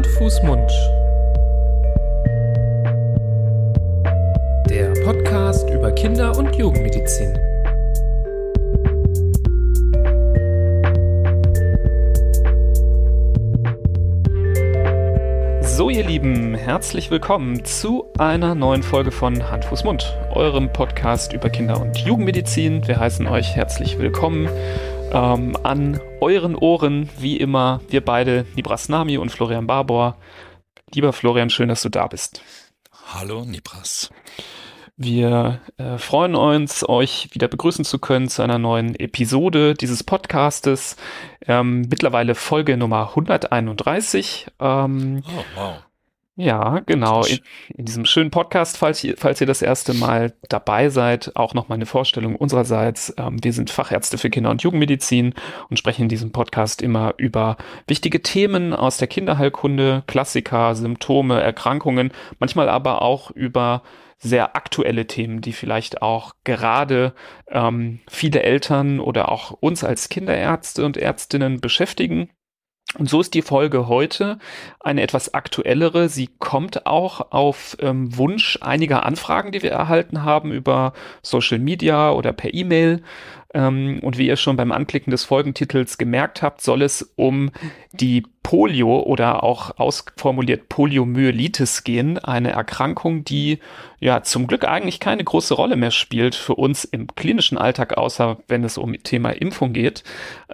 Hand, Fuß, Mund. Der Podcast über Kinder- und Jugendmedizin. So, ihr Lieben, herzlich willkommen zu einer neuen Folge von Hand, Fuß, Mund, eurem Podcast über Kinder- und Jugendmedizin. Wir heißen euch herzlich willkommen ähm, an euren Ohren, wie immer, wir beide, Nibras Nami und Florian Barbour. Lieber Florian, schön, dass du da bist. Hallo, Nibras. Wir äh, freuen uns, euch wieder begrüßen zu können zu einer neuen Episode dieses Podcastes. Ähm, mittlerweile Folge Nummer 131. Ähm, oh, wow. Ja, genau. In, in, diesem schönen Podcast, falls ihr, falls ihr das erste Mal dabei seid, auch noch mal eine Vorstellung unsererseits. Ähm, wir sind Fachärzte für Kinder- und Jugendmedizin und sprechen in diesem Podcast immer über wichtige Themen aus der Kinderheilkunde, Klassiker, Symptome, Erkrankungen, manchmal aber auch über sehr aktuelle Themen, die vielleicht auch gerade ähm, viele Eltern oder auch uns als Kinderärzte und Ärztinnen beschäftigen. Und so ist die Folge heute eine etwas aktuellere. Sie kommt auch auf ähm, Wunsch einiger Anfragen, die wir erhalten haben über Social Media oder per E-Mail. Ähm, und wie ihr schon beim Anklicken des Folgentitels gemerkt habt, soll es um die Polio oder auch ausformuliert Poliomyelitis gehen, eine Erkrankung, die ja zum Glück eigentlich keine große Rolle mehr spielt für uns im klinischen Alltag, außer wenn es um Thema Impfung geht.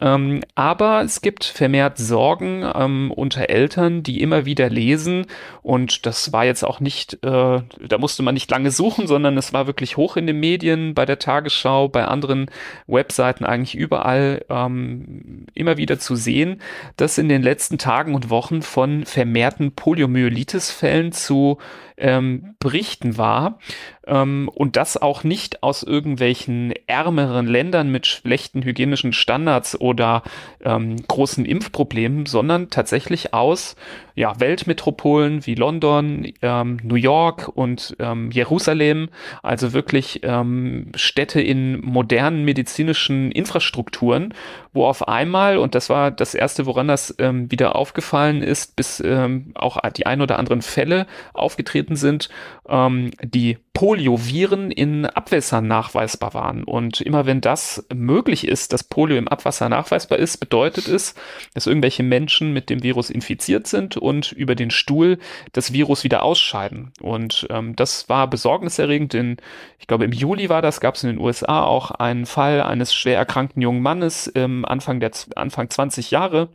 Ähm, aber es gibt vermehrt Sorgen ähm, unter Eltern, die immer wieder lesen und das war jetzt auch nicht, äh, da musste man nicht lange suchen, sondern es war wirklich hoch in den Medien, bei der Tagesschau, bei anderen Webseiten eigentlich überall ähm, immer wieder zu sehen, dass in den letzten Tagen und Wochen von vermehrten Poliomyelitis-Fällen zu ähm, berichten war. Ähm, und das auch nicht aus irgendwelchen ärmeren Ländern mit schlechten hygienischen Standards oder ähm, großen Impfproblemen, sondern tatsächlich aus ja, Weltmetropolen wie London, ähm, New York und ähm, Jerusalem, also wirklich ähm, Städte in modernen medizinischen Infrastrukturen, wo auf einmal, und das war das erste, woran das ähm, wieder aufgefallen ist, bis ähm, auch die ein oder anderen Fälle aufgetreten sind, ähm, die Polioviren in Abwässern nachweisbar waren. Und immer wenn das möglich ist, dass Polio im Abwasser nachweisbar ist, bedeutet es, dass irgendwelche Menschen mit dem Virus infiziert sind und über den Stuhl das Virus wieder ausscheiden. Und ähm, das war besorgniserregend. In, ich glaube, im Juli war das, gab es in den USA auch einen Fall eines schwer erkrankten jungen Mannes, ähm, Anfang der Anfang 20 Jahre,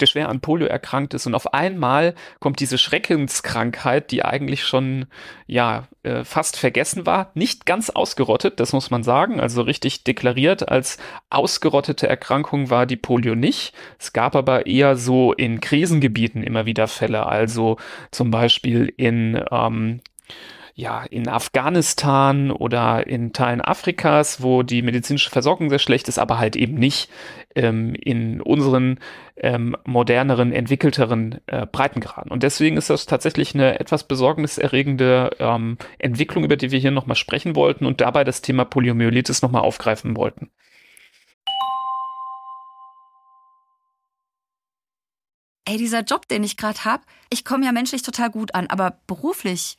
der schwer an Polio erkrankt ist. Und auf einmal kommt diese Schreckenskrankheit, die eigentlich schon ja äh, fast vergessen war, nicht ganz ausgerottet, das muss man sagen, also richtig deklariert als ausgerottete Erkrankung war die Polio nicht. Es gab aber eher so in Krisengebieten immer wieder Fälle, also zum Beispiel in ähm, ja, in Afghanistan oder in Teilen Afrikas, wo die medizinische Versorgung sehr schlecht ist, aber halt eben nicht ähm, in unseren ähm, moderneren, entwickelteren äh, Breitengraden. Und deswegen ist das tatsächlich eine etwas besorgniserregende ähm, Entwicklung, über die wir hier nochmal sprechen wollten und dabei das Thema Poliomyelitis nochmal aufgreifen wollten. ey, dieser Job, den ich gerade habe, ich komme ja menschlich total gut an, aber beruflich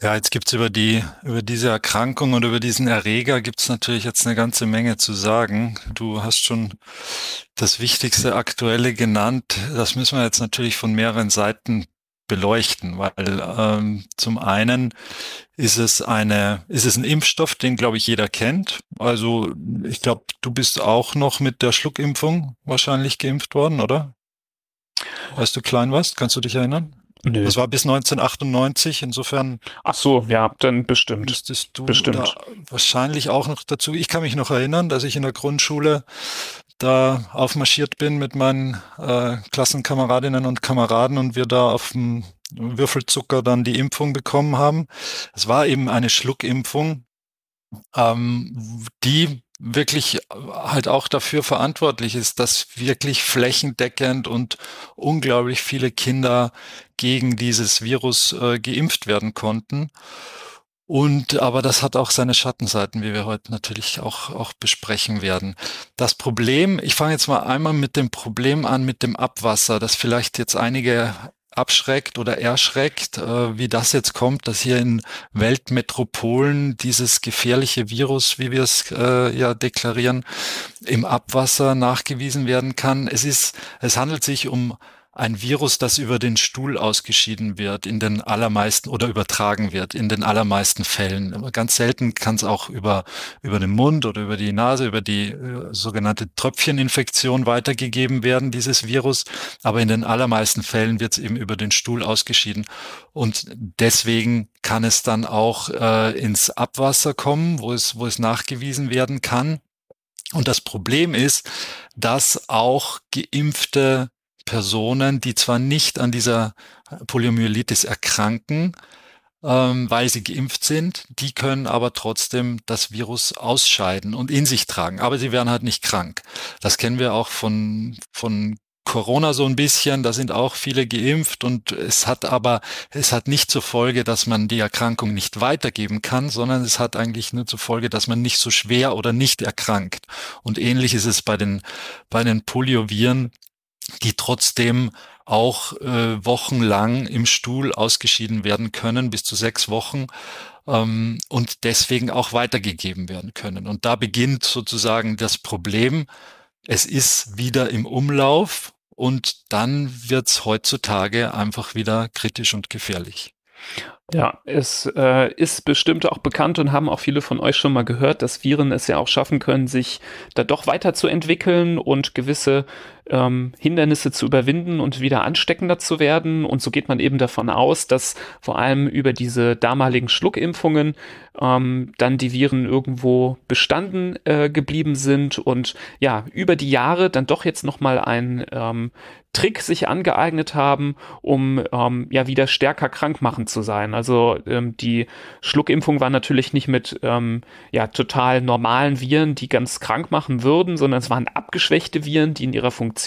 Ja, jetzt gibt's über die, über diese Erkrankung und über diesen Erreger gibt's natürlich jetzt eine ganze Menge zu sagen. Du hast schon das wichtigste Aktuelle genannt. Das müssen wir jetzt natürlich von mehreren Seiten beleuchten, weil ähm, zum einen ist es eine, ist es ein Impfstoff, den glaube ich jeder kennt. Also ich glaube, du bist auch noch mit der Schluckimpfung wahrscheinlich geimpft worden, oder? Als du klein warst, kannst du dich erinnern? Nö. Das war bis 1998, insofern. Ach so, ja, dann bestimmt. Müsstest du bestimmt. wahrscheinlich auch noch dazu. Ich kann mich noch erinnern, dass ich in der Grundschule da aufmarschiert bin mit meinen äh, Klassenkameradinnen und Kameraden und wir da auf dem Würfelzucker dann die Impfung bekommen haben. Es war eben eine Schluckimpfung, ähm, die wirklich halt auch dafür verantwortlich ist, dass wirklich flächendeckend und unglaublich viele Kinder gegen dieses Virus äh, geimpft werden konnten. Und aber das hat auch seine Schattenseiten, wie wir heute natürlich auch, auch besprechen werden. Das Problem, ich fange jetzt mal einmal mit dem Problem an, mit dem Abwasser, das vielleicht jetzt einige abschreckt oder erschreckt, äh, wie das jetzt kommt, dass hier in Weltmetropolen dieses gefährliche Virus, wie wir es äh, ja deklarieren, im Abwasser nachgewiesen werden kann. Es ist, es handelt sich um ein Virus, das über den Stuhl ausgeschieden wird, in den allermeisten oder übertragen wird, in den allermeisten Fällen. Ganz selten kann es auch über, über den Mund oder über die Nase, über die äh, sogenannte Tröpfcheninfektion weitergegeben werden, dieses Virus. Aber in den allermeisten Fällen wird es eben über den Stuhl ausgeschieden. Und deswegen kann es dann auch äh, ins Abwasser kommen, wo es, wo es nachgewiesen werden kann. Und das Problem ist, dass auch geimpfte Personen, die zwar nicht an dieser Poliomyelitis erkranken, ähm, weil sie geimpft sind, die können aber trotzdem das Virus ausscheiden und in sich tragen. Aber sie werden halt nicht krank. Das kennen wir auch von, von Corona so ein bisschen, da sind auch viele geimpft und es hat aber, es hat nicht zur Folge, dass man die Erkrankung nicht weitergeben kann, sondern es hat eigentlich nur zur Folge, dass man nicht so schwer oder nicht erkrankt. Und ähnlich ist es bei den, bei den Polioviren die trotzdem auch äh, wochenlang im Stuhl ausgeschieden werden können, bis zu sechs Wochen ähm, und deswegen auch weitergegeben werden können. Und da beginnt sozusagen das Problem. Es ist wieder im Umlauf und dann wird's heutzutage einfach wieder kritisch und gefährlich. Ja, es äh, ist bestimmt auch bekannt und haben auch viele von euch schon mal gehört, dass Viren es ja auch schaffen können, sich da doch weiterzuentwickeln und gewisse ähm, Hindernisse zu überwinden und wieder ansteckender zu werden. Und so geht man eben davon aus, dass vor allem über diese damaligen Schluckimpfungen ähm, dann die Viren irgendwo bestanden äh, geblieben sind und ja, über die Jahre dann doch jetzt nochmal ein ähm, Trick sich angeeignet haben, um ähm, ja wieder stärker krankmachend zu sein. Also ähm, die Schluckimpfung war natürlich nicht mit ähm, ja total normalen Viren, die ganz krank machen würden, sondern es waren abgeschwächte Viren, die in ihrer Funktion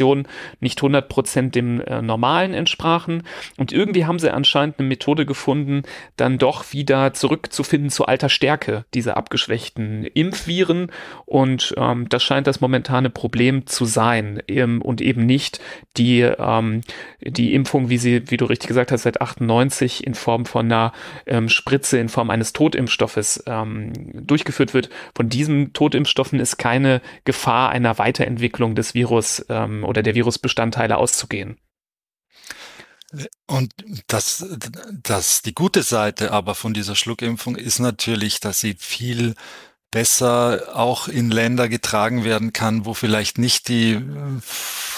nicht 100% dem äh, normalen entsprachen. Und irgendwie haben sie anscheinend eine Methode gefunden, dann doch wieder zurückzufinden zu alter Stärke dieser abgeschwächten Impfviren. Und ähm, das scheint das momentane Problem zu sein ähm, und eben nicht die die, ähm, die Impfung, wie sie, wie du richtig gesagt hast, seit 98 in Form von einer ähm, Spritze, in Form eines Totimpfstoffes ähm, durchgeführt wird. Von diesen Totimpfstoffen ist keine Gefahr einer Weiterentwicklung des Virus ähm, oder der Virusbestandteile auszugehen. Und das, das, die gute Seite aber von dieser Schluckimpfung ist natürlich, dass sie viel besser auch in Länder getragen werden kann, wo vielleicht nicht die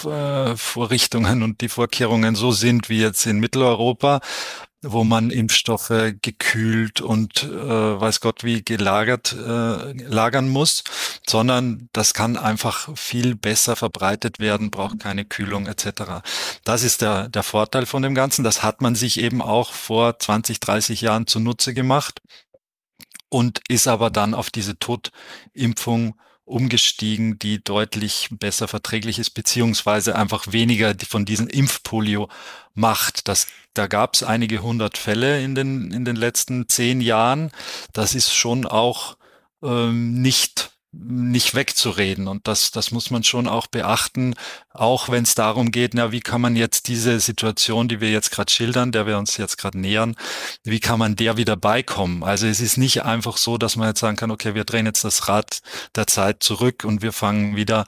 äh, Vorrichtungen und die Vorkehrungen so sind wie jetzt in Mitteleuropa, wo man Impfstoffe gekühlt und äh, weiß Gott wie gelagert äh, lagern muss, sondern das kann einfach viel besser verbreitet werden, braucht keine Kühlung etc. Das ist der, der Vorteil von dem Ganzen. Das hat man sich eben auch vor 20, 30 Jahren zunutze gemacht und ist aber dann auf diese Totimpfung umgestiegen, die deutlich besser verträglich ist, beziehungsweise einfach weniger von diesen Impfpolio macht. Das, da gab es einige hundert Fälle in den, in den letzten zehn Jahren. Das ist schon auch ähm, nicht nicht wegzureden. Und das, das muss man schon auch beachten, auch wenn es darum geht, na, wie kann man jetzt diese Situation, die wir jetzt gerade schildern, der wir uns jetzt gerade nähern, wie kann man der wieder beikommen? Also es ist nicht einfach so, dass man jetzt sagen kann, okay, wir drehen jetzt das Rad der Zeit zurück und wir fangen wieder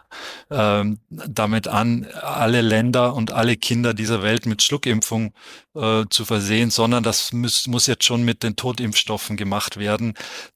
ähm, damit an, alle Länder und alle Kinder dieser Welt mit Schluckimpfung äh, zu versehen, sondern das muss, muss jetzt schon mit den Totimpfstoffen gemacht werden,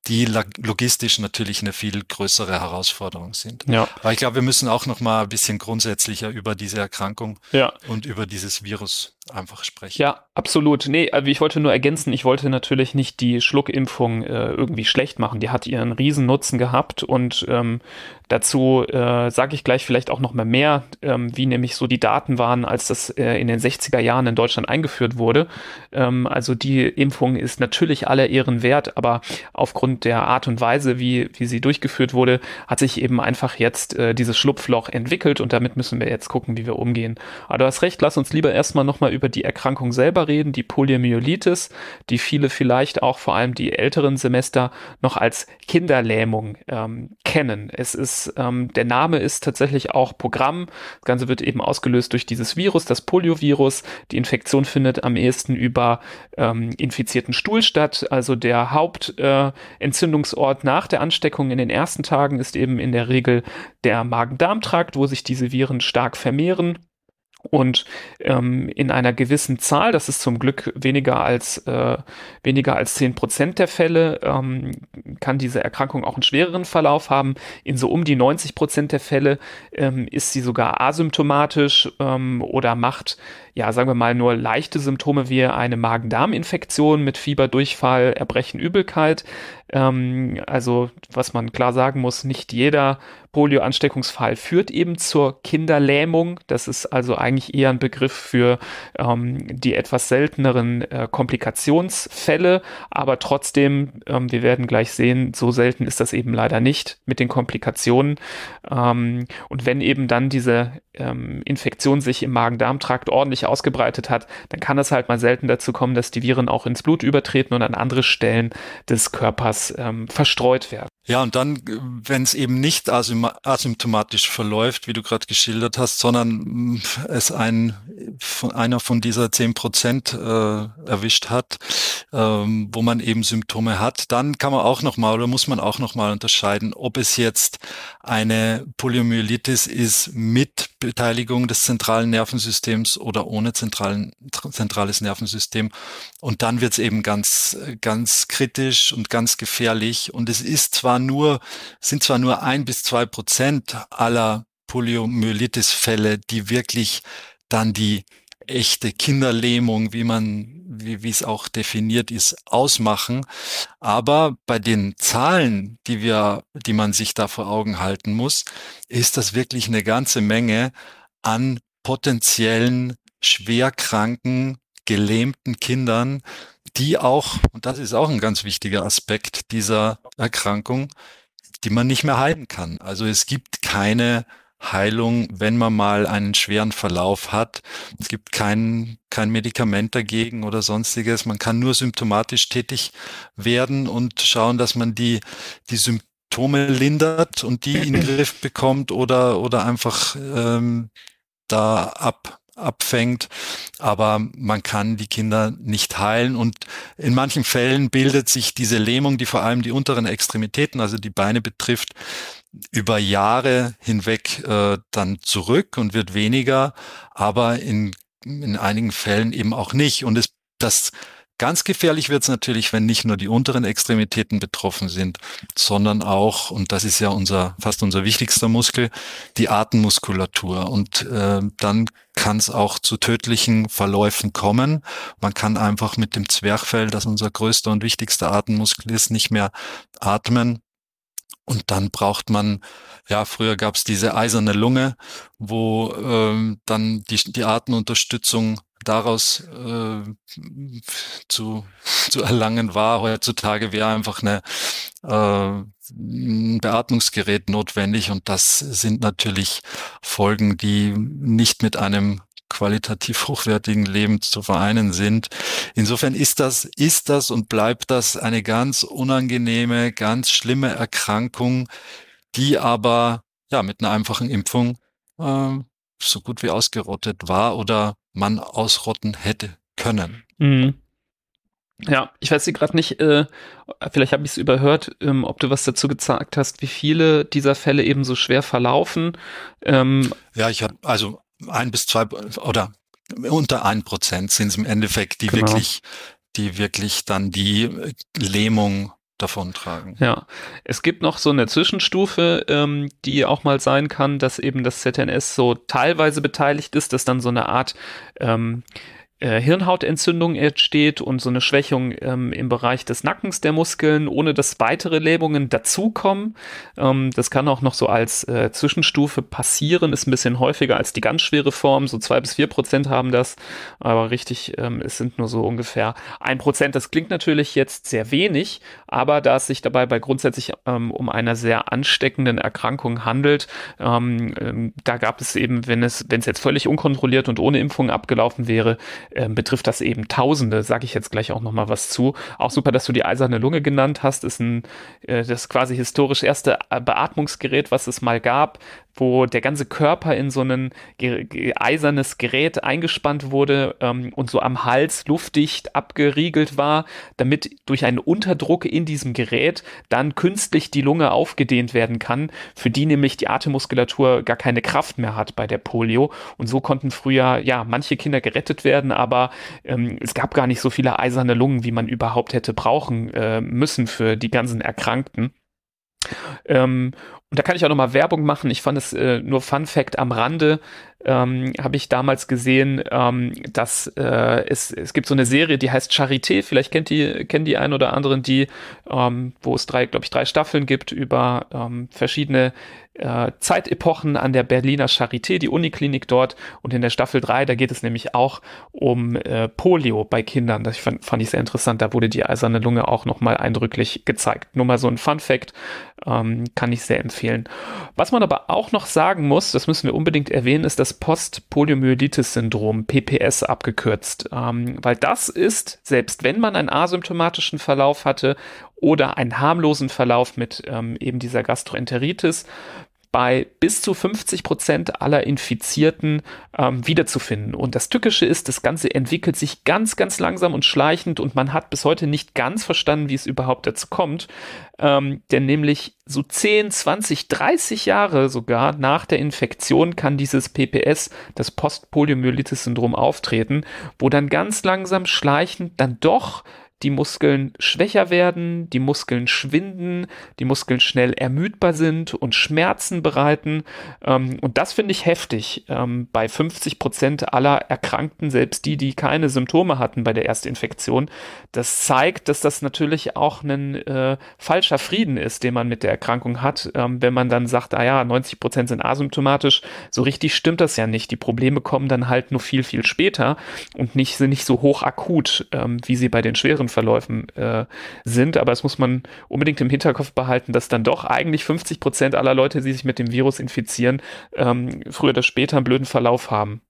die logistisch natürlich eine viel größere Herausforderung sind. Ja. Aber ich glaube, wir müssen auch noch mal ein bisschen grundsätzlicher über diese Erkrankung ja. und über dieses Virus einfach sprechen. Ja, absolut. Nee, also ich wollte nur ergänzen, ich wollte natürlich nicht die Schluckimpfung äh, irgendwie schlecht machen. Die hat ihren Riesennutzen gehabt und ähm, dazu äh, sage ich gleich vielleicht auch noch mal mehr, ähm, wie nämlich so die Daten waren, als das äh, in den 60er Jahren in Deutschland eingeführt wurde. Ähm, also die Impfung ist natürlich aller Ehren wert, aber aufgrund der Art und Weise, wie, wie sie durchgeführt wurde, hat sich eben einfach jetzt äh, dieses Schlupfloch entwickelt und damit müssen wir jetzt gucken, wie wir umgehen. Aber du hast recht, lass uns lieber erstmal nochmal über die Erkrankung selber reden, die Poliomyelitis, die viele vielleicht auch vor allem die älteren Semester noch als Kinderlähmung ähm, kennen. Es ist, ähm, der Name ist tatsächlich auch Programm. Das Ganze wird eben ausgelöst durch dieses Virus, das Poliovirus. Die Infektion findet am ehesten über ähm, infizierten Stuhl statt. Also der Hauptentzündungsort äh, nach der Ansteckung in den ersten Tagen ist eben in der Regel der Magen-Darm-Trakt, wo sich diese Viren stark vermehren. Und ähm, in einer gewissen Zahl, das ist zum Glück weniger als äh, weniger als zehn Prozent der Fälle, ähm, kann diese Erkrankung auch einen schwereren Verlauf haben. In so um die 90 Prozent der Fälle ähm, ist sie sogar asymptomatisch ähm, oder macht ja, sagen wir mal, nur leichte Symptome wie eine Magen-Darm-Infektion mit Fieber, Durchfall, Erbrechen, Übelkeit. Ähm, also, was man klar sagen muss, nicht jeder Polio-Ansteckungsfall führt eben zur Kinderlähmung. Das ist also eigentlich eher ein Begriff für ähm, die etwas selteneren äh, Komplikationsfälle. Aber trotzdem, ähm, wir werden gleich sehen, so selten ist das eben leider nicht mit den Komplikationen. Ähm, und wenn eben dann diese ähm, Infektion sich im Magen-Darm-Trakt ordentlich ausgebreitet hat, dann kann es halt mal selten dazu kommen, dass die Viren auch ins Blut übertreten und an andere Stellen des Körpers ähm, verstreut werden. Ja, und dann, wenn es eben nicht asymptomatisch verläuft, wie du gerade geschildert hast, sondern mm, es ein, von einer von dieser zehn Prozent äh, erwischt hat, ähm, wo man eben Symptome hat, dann kann man auch nochmal oder muss man auch nochmal unterscheiden, ob es jetzt eine Poliomyelitis ist mit Beteiligung des zentralen Nervensystems oder ohne zentralen, zentrales Nervensystem. Und dann wird es eben ganz, ganz kritisch und ganz gefährlich. Und es ist zwar nur, sind zwar nur ein bis zwei Prozent aller Poliomyelitis-Fälle, die wirklich dann die echte Kinderlähmung, wie man, wie, es auch definiert ist, ausmachen. Aber bei den Zahlen, die wir, die man sich da vor Augen halten muss, ist das wirklich eine ganze Menge an potenziellen schwerkranken, gelähmten Kindern, die auch, und das ist auch ein ganz wichtiger Aspekt dieser Erkrankung, die man nicht mehr heilen kann. Also es gibt keine Heilung, wenn man mal einen schweren Verlauf hat. Es gibt kein, kein Medikament dagegen oder sonstiges. Man kann nur symptomatisch tätig werden und schauen, dass man die, die Symptome lindert und die in den Griff bekommt oder, oder einfach ähm, da ab, abfängt, aber man kann die Kinder nicht heilen und in manchen Fällen bildet sich diese Lähmung, die vor allem die unteren Extremitäten, also die Beine betrifft, über Jahre hinweg äh, dann zurück und wird weniger, aber in, in einigen Fällen eben auch nicht. Und es, das Ganz gefährlich wird es natürlich, wenn nicht nur die unteren Extremitäten betroffen sind, sondern auch, und das ist ja unser fast unser wichtigster Muskel, die Atemmuskulatur. Und äh, dann kann es auch zu tödlichen Verläufen kommen. Man kann einfach mit dem Zwerchfell, das unser größter und wichtigster Atemmuskel ist, nicht mehr atmen. Und dann braucht man, ja, früher gab es diese eiserne Lunge, wo ähm, dann die, die Atemunterstützung daraus äh, zu, zu erlangen war. Heutzutage wäre einfach eine, äh, ein Beatmungsgerät notwendig und das sind natürlich Folgen, die nicht mit einem qualitativ hochwertigen Leben zu vereinen sind. Insofern ist das, ist das und bleibt das eine ganz unangenehme, ganz schlimme Erkrankung, die aber ja mit einer einfachen Impfung äh, so gut wie ausgerottet war oder man ausrotten hätte können. Mhm. Ja, ich weiß gerade nicht, äh, vielleicht habe ich es überhört, ähm, ob du was dazu gesagt hast, wie viele dieser Fälle eben so schwer verlaufen. Ähm, ja, ich habe also ein bis zwei oder unter ein Prozent sind es im Endeffekt, die genau. wirklich, die wirklich dann die Lähmung davontragen. Ja, es gibt noch so eine Zwischenstufe, ähm, die auch mal sein kann, dass eben das ZNS so teilweise beteiligt ist, dass dann so eine Art ähm, äh, Hirnhautentzündung entsteht und so eine Schwächung ähm, im Bereich des Nackens der Muskeln, ohne dass weitere Lähmungen dazukommen. Ähm, das kann auch noch so als äh, Zwischenstufe passieren, ist ein bisschen häufiger als die ganz schwere Form. So zwei bis vier Prozent haben das, aber richtig, ähm, es sind nur so ungefähr ein Prozent. Das klingt natürlich jetzt sehr wenig, aber da es sich dabei bei grundsätzlich ähm, um einer sehr ansteckenden Erkrankung handelt, ähm, ähm, da gab es eben, wenn es, wenn es jetzt völlig unkontrolliert und ohne Impfung abgelaufen wäre, äh, betrifft das eben Tausende, sage ich jetzt gleich auch nochmal was zu. Auch super, dass du die eiserne Lunge genannt hast, ist ein, äh, das quasi historisch erste Beatmungsgerät, was es mal gab wo der ganze Körper in so ein eisernes Gerät eingespannt wurde ähm, und so am Hals luftdicht abgeriegelt war, damit durch einen Unterdruck in diesem Gerät dann künstlich die Lunge aufgedehnt werden kann, für die nämlich die Atemmuskulatur gar keine Kraft mehr hat bei der Polio. Und so konnten früher, ja, manche Kinder gerettet werden, aber ähm, es gab gar nicht so viele eiserne Lungen, wie man überhaupt hätte brauchen äh, müssen für die ganzen Erkrankten. Ähm, und da kann ich auch nochmal Werbung machen. Ich fand es äh, nur Fun Fact am Rande ähm, habe ich damals gesehen, ähm, dass äh, es, es gibt so eine Serie, die heißt Charité, vielleicht kennt die, kennen die ein oder anderen, die, ähm, wo es drei, glaube ich, drei Staffeln gibt über ähm, verschiedene äh, Zeitepochen an der Berliner Charité, die Uniklinik dort. Und in der Staffel 3, da geht es nämlich auch um äh, Polio bei Kindern. Das fand, fand ich sehr interessant. Da wurde die eiserne Lunge auch nochmal eindrücklich gezeigt. Nur mal so ein Fun Fact, ähm, kann ich sehr empfehlen. Was man aber auch noch sagen muss, das müssen wir unbedingt erwähnen, ist, das Postpoliomyelitis-Syndrom, PPS abgekürzt, ähm, weil das ist, selbst wenn man einen asymptomatischen Verlauf hatte oder einen harmlosen Verlauf mit ähm, eben dieser Gastroenteritis, bei bis zu 50 Prozent aller Infizierten ähm, wiederzufinden. Und das Tückische ist, das Ganze entwickelt sich ganz, ganz langsam und schleichend und man hat bis heute nicht ganz verstanden, wie es überhaupt dazu kommt. Ähm, denn nämlich so 10, 20, 30 Jahre sogar nach der Infektion kann dieses PPS, das Postpoliomyelitis-Syndrom, auftreten, wo dann ganz langsam schleichend dann doch die Muskeln schwächer werden, die Muskeln schwinden, die Muskeln schnell ermüdbar sind und Schmerzen bereiten. Ähm, und das finde ich heftig. Ähm, bei 50 Prozent aller Erkrankten, selbst die, die keine Symptome hatten bei der Erstinfektion. Das zeigt, dass das natürlich auch ein äh, falscher Frieden ist, den man mit der Erkrankung hat. Ähm, wenn man dann sagt, ah ja, 90 Prozent sind asymptomatisch, so richtig stimmt das ja nicht. Die Probleme kommen dann halt nur viel, viel später und nicht, sind nicht so hoch akut, wie sie bei den schweren Verläufen äh, sind. Aber es muss man unbedingt im Hinterkopf behalten, dass dann doch eigentlich 50 Prozent aller Leute, die sich mit dem Virus infizieren, ähm, früher oder später einen blöden Verlauf haben.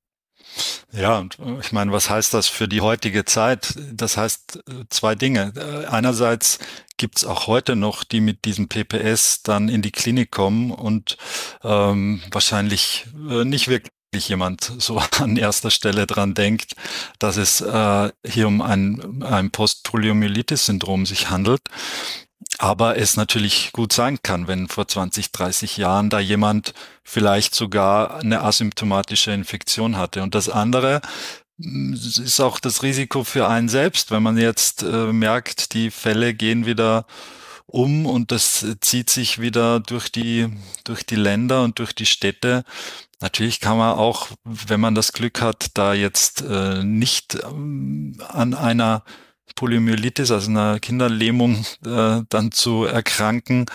Ja, und äh, ich meine, was heißt das für die heutige Zeit? Das heißt äh, zwei Dinge. Äh, einerseits gibt's auch heute noch, die mit diesem PPS dann in die Klinik kommen und ähm, wahrscheinlich äh, nicht wirklich jemand so an erster Stelle dran denkt, dass es äh, hier um ein, ein Postpoliomyelitis-Syndrom sich handelt. Aber es natürlich gut sein kann, wenn vor 20, 30 Jahren da jemand vielleicht sogar eine asymptomatische Infektion hatte. Und das andere mm, ist auch das Risiko für einen selbst, wenn man jetzt äh, merkt, die Fälle gehen wieder um und das zieht sich wieder durch die, durch die Länder und durch die Städte, Natürlich kann man auch, wenn man das Glück hat, da jetzt äh, nicht ähm, an einer Poliomyelitis, also einer Kinderlähmung, äh, dann zu erkranken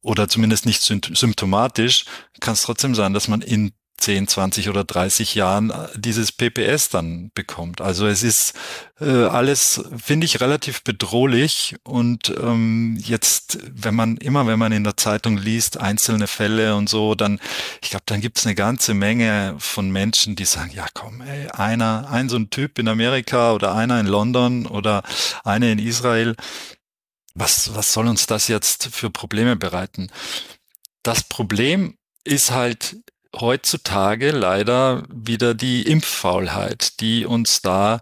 oder zumindest nicht symptomatisch, kann es trotzdem sein, dass man in 10, 20 oder 30 Jahren äh, dieses PPS dann bekommt. Also es ist äh, alles, finde ich, relativ bedrohlich. Und ähm, jetzt, wenn man immer, wenn man in der Zeitung liest, einzelne Fälle und so, dann, ich glaube, dann gibt es eine ganze Menge von Menschen, die sagen, ja komm, ey, einer, ein so ein Typ in Amerika oder einer in London oder einer in Israel, was, was soll uns das jetzt für Probleme bereiten? Das Problem ist halt heutzutage leider wieder die Impffaulheit, die uns da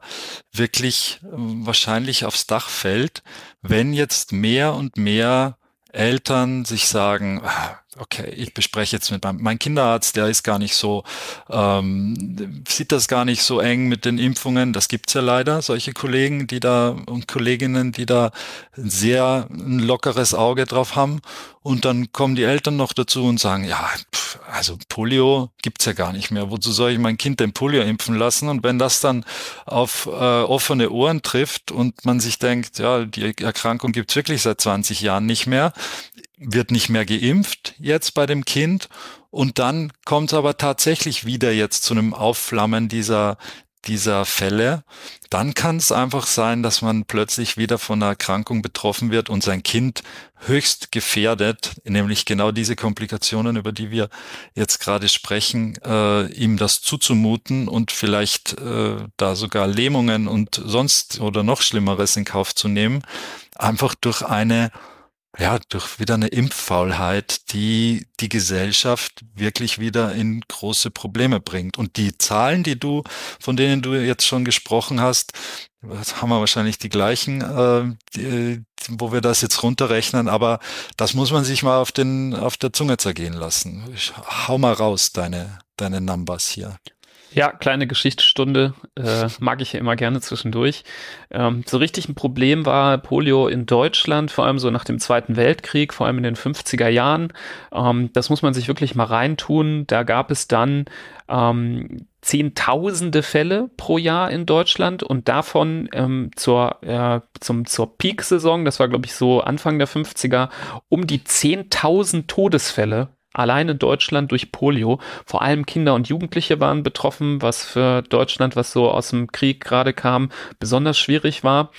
wirklich ähm, wahrscheinlich aufs Dach fällt, wenn jetzt mehr und mehr Eltern sich sagen, ah, okay, ich bespreche jetzt mit meinem mein Kinderarzt, der ist gar nicht so, ähm, sieht das gar nicht so eng mit den Impfungen. Das gibt's ja leider, solche Kollegen, die da und Kolleginnen, die da sehr ein lockeres Auge drauf haben. Und dann kommen die Eltern noch dazu und sagen, ja, pff, also Polio gibt's ja gar nicht mehr. Wozu soll ich mein Kind den Polio impfen lassen? Und wenn das dann auf äh, offene Ohren trifft und man sich denkt, ja, die Erkrankung gibt's wirklich seit 20 Jahren nicht mehr, wird nicht mehr geimpft jetzt bei dem Kind. Und dann kommt es aber tatsächlich wieder jetzt zu einem Aufflammen dieser, dieser Fälle, dann kann es einfach sein, dass man plötzlich wieder von einer Erkrankung betroffen wird und sein Kind höchst gefährdet, nämlich genau diese Komplikationen, über die wir jetzt gerade sprechen, äh, ihm das zuzumuten und vielleicht äh, da sogar Lähmungen und sonst oder noch Schlimmeres in Kauf zu nehmen, einfach durch eine ja, durch wieder eine Impffaulheit, die die Gesellschaft wirklich wieder in große Probleme bringt. Und die Zahlen, die du, von denen du jetzt schon gesprochen hast, haben wir wahrscheinlich die gleichen, äh, die, wo wir das jetzt runterrechnen, aber das muss man sich mal auf den, auf der Zunge zergehen lassen. Ich hau mal raus, deine, deine Numbers hier. Ja, kleine Geschichtsstunde äh, mag ich ja immer gerne zwischendurch. Ähm, so richtig ein Problem war Polio in Deutschland, vor allem so nach dem Zweiten Weltkrieg, vor allem in den 50er Jahren. Ähm, das muss man sich wirklich mal reintun. Da gab es dann ähm, Zehntausende Fälle pro Jahr in Deutschland und davon ähm, zur, äh, zum, zur Peak-Saison, das war glaube ich so Anfang der 50er, um die 10.000 Todesfälle allein in Deutschland durch Polio. Vor allem Kinder und Jugendliche waren betroffen, was für Deutschland, was so aus dem Krieg gerade kam, besonders schwierig war.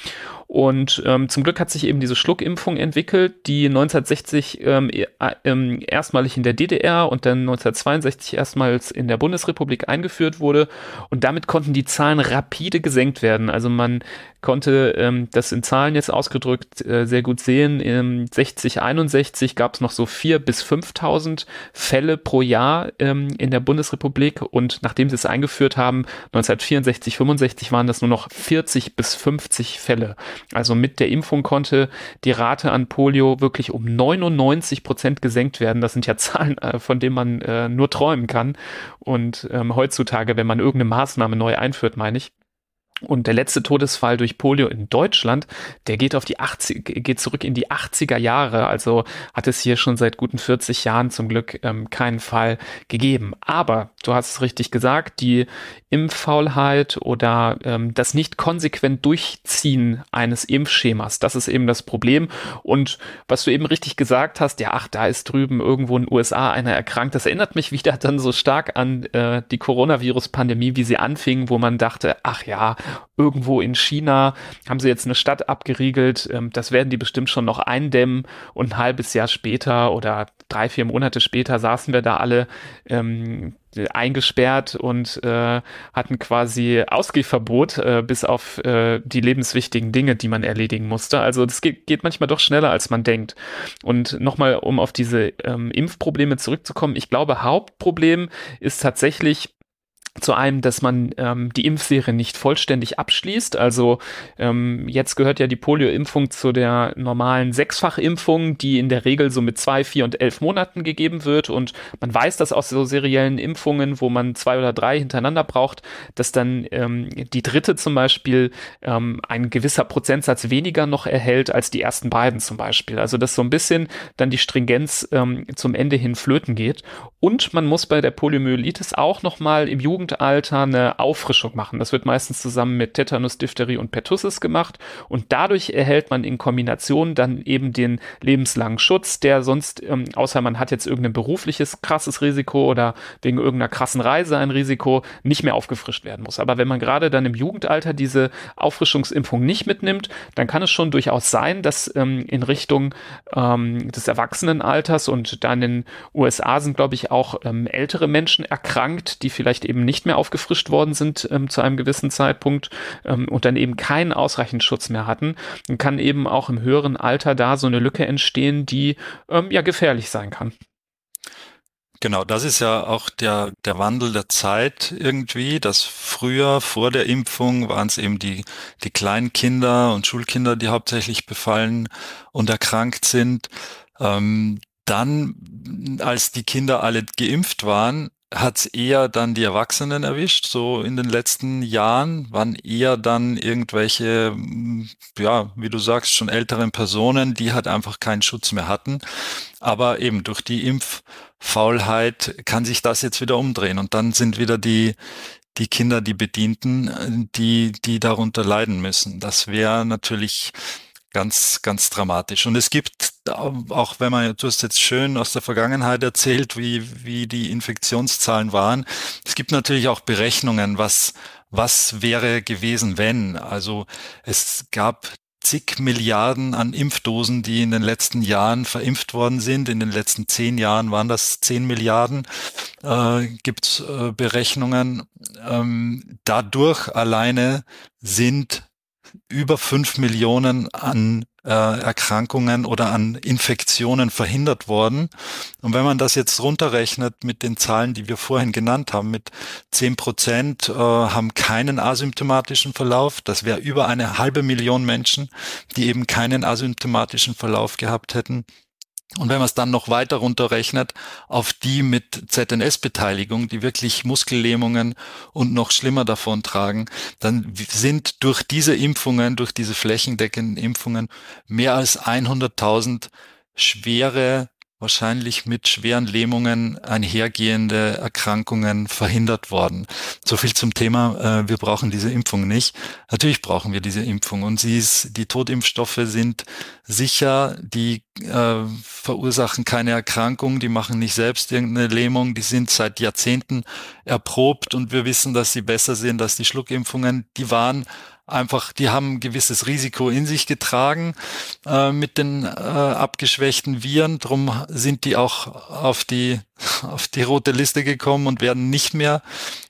Und ähm, zum Glück hat sich eben diese Schluckimpfung entwickelt, die 1960 ähm, äh, ähm, erstmalig in der DDR und dann 1962 erstmals in der Bundesrepublik eingeführt wurde. Und damit konnten die Zahlen rapide gesenkt werden. Also man konnte ähm, das in Zahlen jetzt ausgedrückt äh, sehr gut sehen. Im 60, 61 gab es noch so vier bis 5.000 Fälle pro Jahr ähm, in der Bundesrepublik und nachdem sie es eingeführt haben, 1964, 65 waren das nur noch 40 bis 50 Fälle. Also mit der Impfung konnte die Rate an Polio wirklich um 99 Prozent gesenkt werden. Das sind ja Zahlen, äh, von denen man äh, nur träumen kann. Und ähm, heutzutage, wenn man irgendeine Maßnahme neu einführt, meine ich, und der letzte Todesfall durch Polio in Deutschland, der geht auf die 80, geht zurück in die 80er Jahre. Also hat es hier schon seit guten 40 Jahren zum Glück ähm, keinen Fall gegeben. Aber du hast es richtig gesagt, die Impffaulheit oder ähm, das nicht konsequent Durchziehen eines Impfschemas, das ist eben das Problem. Und was du eben richtig gesagt hast, ja, ach, da ist drüben irgendwo in den USA einer erkrankt. Das erinnert mich wieder dann so stark an äh, die Coronavirus-Pandemie, wie sie anfing, wo man dachte, ach ja, irgendwo in China haben sie jetzt eine Stadt abgeriegelt. Ähm, das werden die bestimmt schon noch eindämmen. Und ein halbes Jahr später oder drei, vier Monate später saßen wir da alle ähm, eingesperrt und äh, hatten quasi Ausgehverbot äh, bis auf äh, die lebenswichtigen Dinge, die man erledigen musste. Also das geht, geht manchmal doch schneller, als man denkt. Und nochmal, um auf diese ähm, Impfprobleme zurückzukommen, ich glaube, Hauptproblem ist tatsächlich, zu einem, dass man ähm, die Impfserie nicht vollständig abschließt. Also ähm, jetzt gehört ja die Polio-Impfung zu der normalen Sechsfachimpfung, die in der Regel so mit zwei, vier und elf Monaten gegeben wird. Und man weiß das aus so seriellen Impfungen, wo man zwei oder drei hintereinander braucht, dass dann ähm, die dritte zum Beispiel ähm, ein gewisser Prozentsatz weniger noch erhält als die ersten beiden zum Beispiel. Also dass so ein bisschen dann die Stringenz ähm, zum Ende hin flöten geht. Und man muss bei der Poliomyelitis auch nochmal im Jugend Jugendalter eine Auffrischung machen. Das wird meistens zusammen mit Tetanus, Diphtherie und Pertussis gemacht und dadurch erhält man in Kombination dann eben den lebenslangen Schutz, der sonst, ähm, außer man hat jetzt irgendein berufliches krasses Risiko oder wegen irgendeiner krassen Reise ein Risiko, nicht mehr aufgefrischt werden muss. Aber wenn man gerade dann im Jugendalter diese Auffrischungsimpfung nicht mitnimmt, dann kann es schon durchaus sein, dass ähm, in Richtung ähm, des Erwachsenenalters und dann in den USA sind, glaube ich, auch ähm, ältere Menschen erkrankt, die vielleicht eben nicht nicht mehr aufgefrischt worden sind ähm, zu einem gewissen Zeitpunkt ähm, und dann eben keinen ausreichenden Schutz mehr hatten, dann kann eben auch im höheren Alter da so eine Lücke entstehen, die ähm, ja gefährlich sein kann. Genau, das ist ja auch der, der Wandel der Zeit irgendwie, dass früher vor der Impfung waren es eben die, die kleinen Kinder und Schulkinder, die hauptsächlich befallen und erkrankt sind. Ähm, dann, als die Kinder alle geimpft waren, hat es eher dann die Erwachsenen erwischt, so in den letzten Jahren, waren eher dann irgendwelche, ja, wie du sagst, schon älteren Personen, die halt einfach keinen Schutz mehr hatten. Aber eben durch die Impffaulheit kann sich das jetzt wieder umdrehen und dann sind wieder die, die Kinder, die Bedienten, die, die darunter leiden müssen. Das wäre natürlich ganz, ganz dramatisch. Und es gibt, auch wenn man, du hast jetzt schön aus der Vergangenheit erzählt, wie, wie die Infektionszahlen waren. Es gibt natürlich auch Berechnungen, was, was wäre gewesen, wenn. Also es gab zig Milliarden an Impfdosen, die in den letzten Jahren verimpft worden sind. In den letzten zehn Jahren waren das zehn Milliarden. Äh, Gibt äh, Berechnungen. Ähm, dadurch alleine sind über fünf Millionen an äh, Erkrankungen oder an Infektionen verhindert worden. Und wenn man das jetzt runterrechnet mit den Zahlen, die wir vorhin genannt haben, mit zehn Prozent äh, haben keinen asymptomatischen Verlauf, das wäre über eine halbe Million Menschen, die eben keinen asymptomatischen Verlauf gehabt hätten. Und wenn man es dann noch weiter runterrechnet auf die mit ZNS-Beteiligung, die wirklich Muskellähmungen und noch schlimmer davon tragen, dann sind durch diese Impfungen, durch diese flächendeckenden Impfungen mehr als 100.000 schwere wahrscheinlich mit schweren Lähmungen einhergehende Erkrankungen verhindert worden. So viel zum Thema, äh, wir brauchen diese Impfung nicht. Natürlich brauchen wir diese Impfung und sie ist, die Totimpfstoffe sind sicher, die äh, verursachen keine Erkrankung, die machen nicht selbst irgendeine Lähmung, die sind seit Jahrzehnten erprobt und wir wissen, dass sie besser sind als die Schluckimpfungen. Die waren einfach, die haben ein gewisses Risiko in sich getragen äh, mit den äh, abgeschwächten Viren. Drum sind die auch auf die, auf die rote Liste gekommen und werden nicht mehr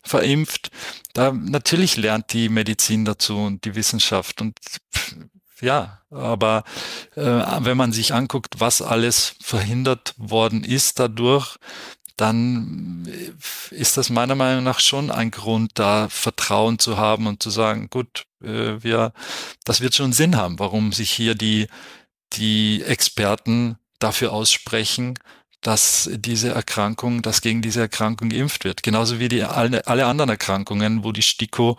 verimpft. Da natürlich lernt die Medizin dazu und die Wissenschaft und ja, aber äh, wenn man sich anguckt, was alles verhindert worden ist dadurch, dann ist das meiner Meinung nach schon ein Grund, da Vertrauen zu haben und zu sagen, gut, äh, wir, das wird schon Sinn haben, warum sich hier die, die Experten dafür aussprechen, dass diese Erkrankung, dass gegen diese Erkrankung geimpft wird. Genauso wie die alle, alle anderen Erkrankungen, wo die STIKO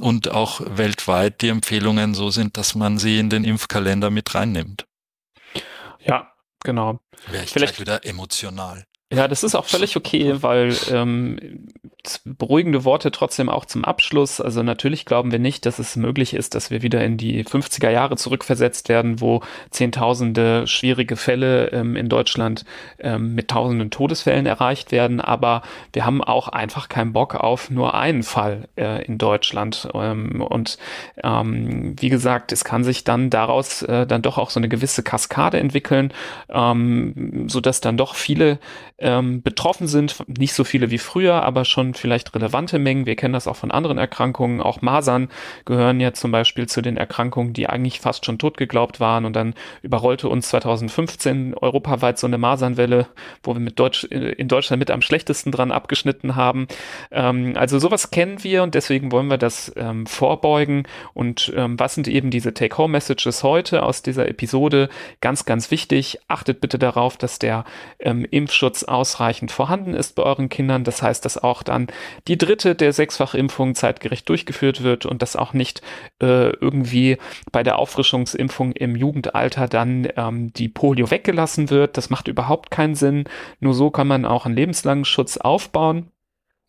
und auch weltweit die Empfehlungen so sind, dass man sie in den Impfkalender mit reinnimmt. Ja, genau. Wäre ich Vielleicht wieder emotional. Ja, das ist auch völlig okay, weil ähm, beruhigende Worte trotzdem auch zum Abschluss. Also natürlich glauben wir nicht, dass es möglich ist, dass wir wieder in die 50er Jahre zurückversetzt werden, wo Zehntausende schwierige Fälle ähm, in Deutschland ähm, mit tausenden Todesfällen erreicht werden. Aber wir haben auch einfach keinen Bock auf nur einen Fall äh, in Deutschland. Ähm, und ähm, wie gesagt, es kann sich dann daraus äh, dann doch auch so eine gewisse Kaskade entwickeln, ähm, dass dann doch viele ähm, betroffen sind. Nicht so viele wie früher, aber schon vielleicht relevante Mengen. Wir kennen das auch von anderen Erkrankungen. Auch Masern gehören ja zum Beispiel zu den Erkrankungen, die eigentlich fast schon tot geglaubt waren. Und dann überrollte uns 2015 europaweit so eine Masernwelle, wo wir mit Deutsch, in Deutschland mit am schlechtesten dran abgeschnitten haben. Ähm, also sowas kennen wir und deswegen wollen wir das ähm, vorbeugen. Und ähm, was sind eben diese Take-Home-Messages heute aus dieser Episode? Ganz, ganz wichtig. Achtet bitte darauf, dass der ähm, Impfschutz ausreichend vorhanden ist bei euren Kindern. Das heißt, dass auch dann die dritte der Sechsfachimpfungen zeitgerecht durchgeführt wird und dass auch nicht äh, irgendwie bei der Auffrischungsimpfung im Jugendalter dann ähm, die Polio weggelassen wird. Das macht überhaupt keinen Sinn. Nur so kann man auch einen lebenslangen Schutz aufbauen.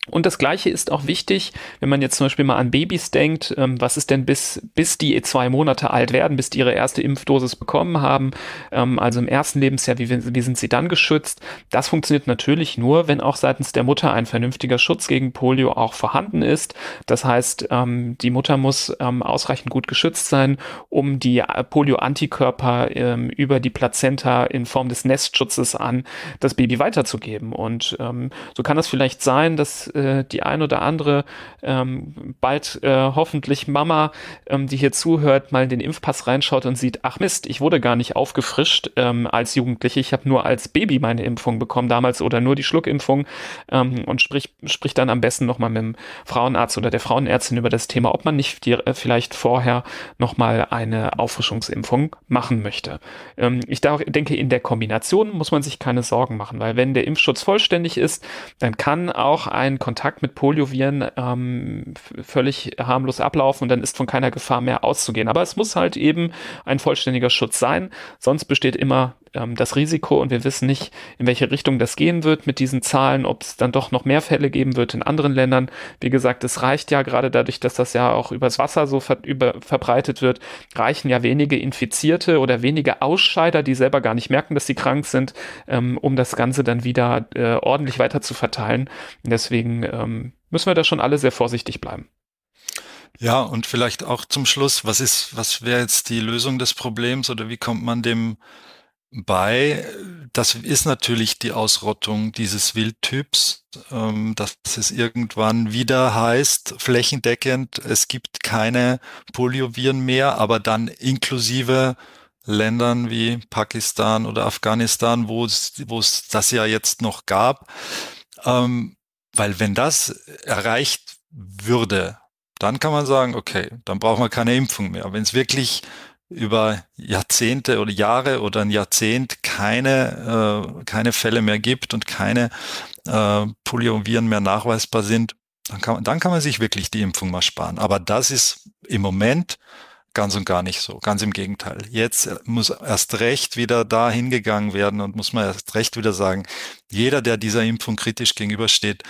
Und das Gleiche ist auch wichtig, wenn man jetzt zum Beispiel mal an Babys denkt, ähm, was ist denn bis, bis die zwei Monate alt werden, bis die ihre erste Impfdosis bekommen haben, ähm, also im ersten Lebensjahr, wie, wie sind sie dann geschützt? Das funktioniert natürlich nur, wenn auch seitens der Mutter ein vernünftiger Schutz gegen Polio auch vorhanden ist. Das heißt, ähm, die Mutter muss ähm, ausreichend gut geschützt sein, um die äh, Polio-Antikörper ähm, über die Plazenta in Form des Nestschutzes an das Baby weiterzugeben. Und ähm, so kann es vielleicht sein, dass äh, die ein oder andere ähm, bald äh, hoffentlich Mama, ähm, die hier zuhört, mal in den Impfpass reinschaut und sieht, ach Mist, ich wurde gar nicht aufgefrischt ähm, als Jugendliche, ich habe nur als Baby meine Impfung bekommen damals oder nur die Schluckimpfung ähm, und sprich, sprich dann am besten nochmal mit dem Frauenarzt oder der Frauenärztin über das Thema, ob man nicht die, äh, vielleicht vorher nochmal eine Auffrischungsimpfung machen möchte. Ähm, ich denke, in der Kombination muss man sich keine Sorgen machen, weil wenn der Impfschutz vollständig ist, dann kann auch ein Kontakt mit Polioviren ähm, völlig harmlos ablaufen und dann ist von keiner Gefahr mehr auszugehen. Aber es muss halt eben ein vollständiger Schutz sein, sonst besteht immer ähm, das Risiko und wir wissen nicht, in welche Richtung das gehen wird mit diesen Zahlen, ob es dann doch noch mehr Fälle geben wird in anderen Ländern. Wie gesagt, es reicht ja gerade dadurch, dass das ja auch übers Wasser so ver über, verbreitet wird, reichen ja wenige Infizierte oder wenige Ausscheider, die selber gar nicht merken, dass sie krank sind, ähm, um das Ganze dann wieder äh, ordentlich weiter zu verteilen. deswegen ähm, müssen wir da schon alle sehr vorsichtig bleiben. Ja, und vielleicht auch zum Schluss, was ist, was wäre jetzt die Lösung des Problems oder wie kommt man dem bei. Das ist natürlich die Ausrottung dieses Wildtyps, ähm, dass es irgendwann wieder heißt, flächendeckend, es gibt keine Polioviren mehr, aber dann inklusive Ländern wie Pakistan oder Afghanistan, wo es, wo es das ja jetzt noch gab. Ähm, weil wenn das erreicht würde, dann kann man sagen, okay, dann brauchen wir keine Impfung mehr. Wenn es wirklich über Jahrzehnte oder Jahre oder ein Jahrzehnt keine, äh, keine Fälle mehr gibt und keine äh, Polioviren mehr nachweisbar sind, dann kann, man, dann kann man sich wirklich die Impfung mal sparen. Aber das ist im Moment ganz und gar nicht so. Ganz im Gegenteil. Jetzt muss erst recht wieder da hingegangen werden und muss man erst recht wieder sagen, jeder, der dieser Impfung kritisch gegenübersteht,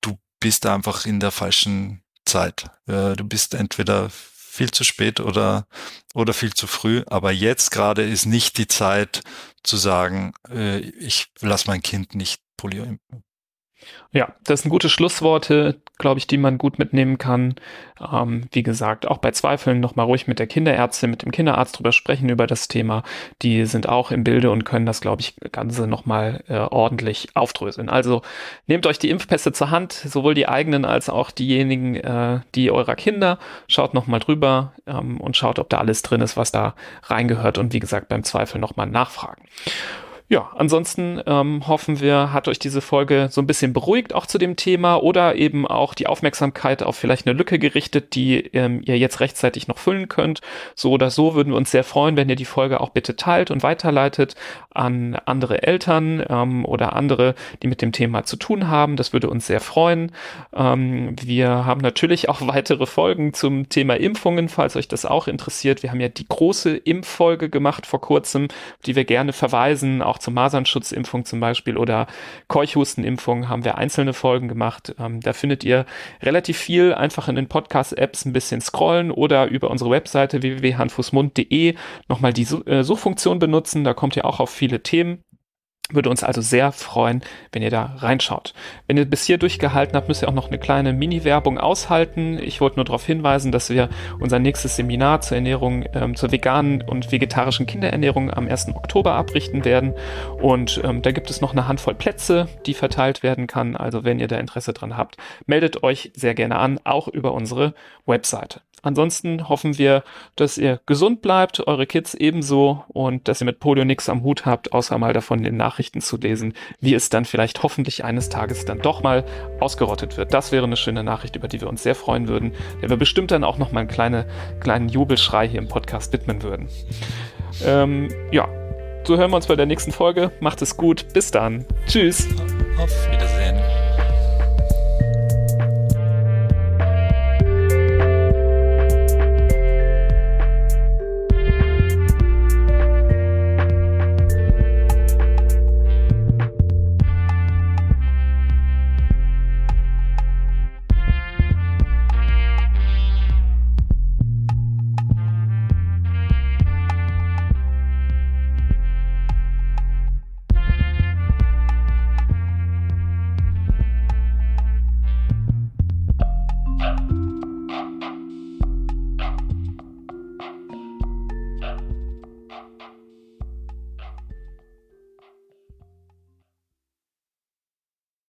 du bist einfach in der falschen Zeit. Äh, du bist entweder viel zu spät oder, oder viel zu früh. Aber jetzt gerade ist nicht die Zeit zu sagen, äh, ich lasse mein Kind nicht Polio. Ja, das sind gute Schlussworte, glaube ich, die man gut mitnehmen kann. Ähm, wie gesagt, auch bei Zweifeln nochmal ruhig mit der Kinderärztin, mit dem Kinderarzt drüber sprechen über das Thema. Die sind auch im Bilde und können das, glaube ich, Ganze nochmal äh, ordentlich aufdröseln. Also nehmt euch die Impfpässe zur Hand, sowohl die eigenen als auch diejenigen, äh, die eurer Kinder. Schaut nochmal drüber ähm, und schaut, ob da alles drin ist, was da reingehört. Und wie gesagt, beim Zweifel nochmal nachfragen. Ja, ansonsten ähm, hoffen wir, hat euch diese Folge so ein bisschen beruhigt auch zu dem Thema oder eben auch die Aufmerksamkeit auf vielleicht eine Lücke gerichtet, die ähm, ihr jetzt rechtzeitig noch füllen könnt. So oder so würden wir uns sehr freuen, wenn ihr die Folge auch bitte teilt und weiterleitet an andere Eltern ähm, oder andere, die mit dem Thema zu tun haben. Das würde uns sehr freuen. Ähm, wir haben natürlich auch weitere Folgen zum Thema Impfungen, falls euch das auch interessiert. Wir haben ja die große Impffolge gemacht vor kurzem, die wir gerne verweisen, auch zur Masernschutzimpfung zum Beispiel oder Keuchhustenimpfung haben wir einzelne Folgen gemacht. Ähm, da findet ihr relativ viel einfach in den Podcast-Apps ein bisschen scrollen oder über unsere Webseite www.handfußmund.de nochmal die äh, Suchfunktion benutzen. Da kommt ihr auch auf viele Themen. Würde uns also sehr freuen, wenn ihr da reinschaut. Wenn ihr bis hier durchgehalten habt, müsst ihr auch noch eine kleine Mini-Werbung aushalten. Ich wollte nur darauf hinweisen, dass wir unser nächstes Seminar zur Ernährung, ähm, zur veganen und vegetarischen Kinderernährung am 1. Oktober abrichten werden. Und ähm, da gibt es noch eine Handvoll Plätze, die verteilt werden kann. Also wenn ihr da Interesse dran habt, meldet euch sehr gerne an, auch über unsere Webseite. Ansonsten hoffen wir, dass ihr gesund bleibt, eure Kids ebenso und dass ihr mit Polio nichts am Hut habt, außer mal davon in den Nachrichten zu lesen, wie es dann vielleicht hoffentlich eines Tages dann doch mal ausgerottet wird. Das wäre eine schöne Nachricht, über die wir uns sehr freuen würden, der wir bestimmt dann auch noch mal einen kleine, kleinen Jubelschrei hier im Podcast widmen würden. Ähm, ja, so hören wir uns bei der nächsten Folge. Macht es gut. Bis dann. Tschüss. Auf Wiedersehen.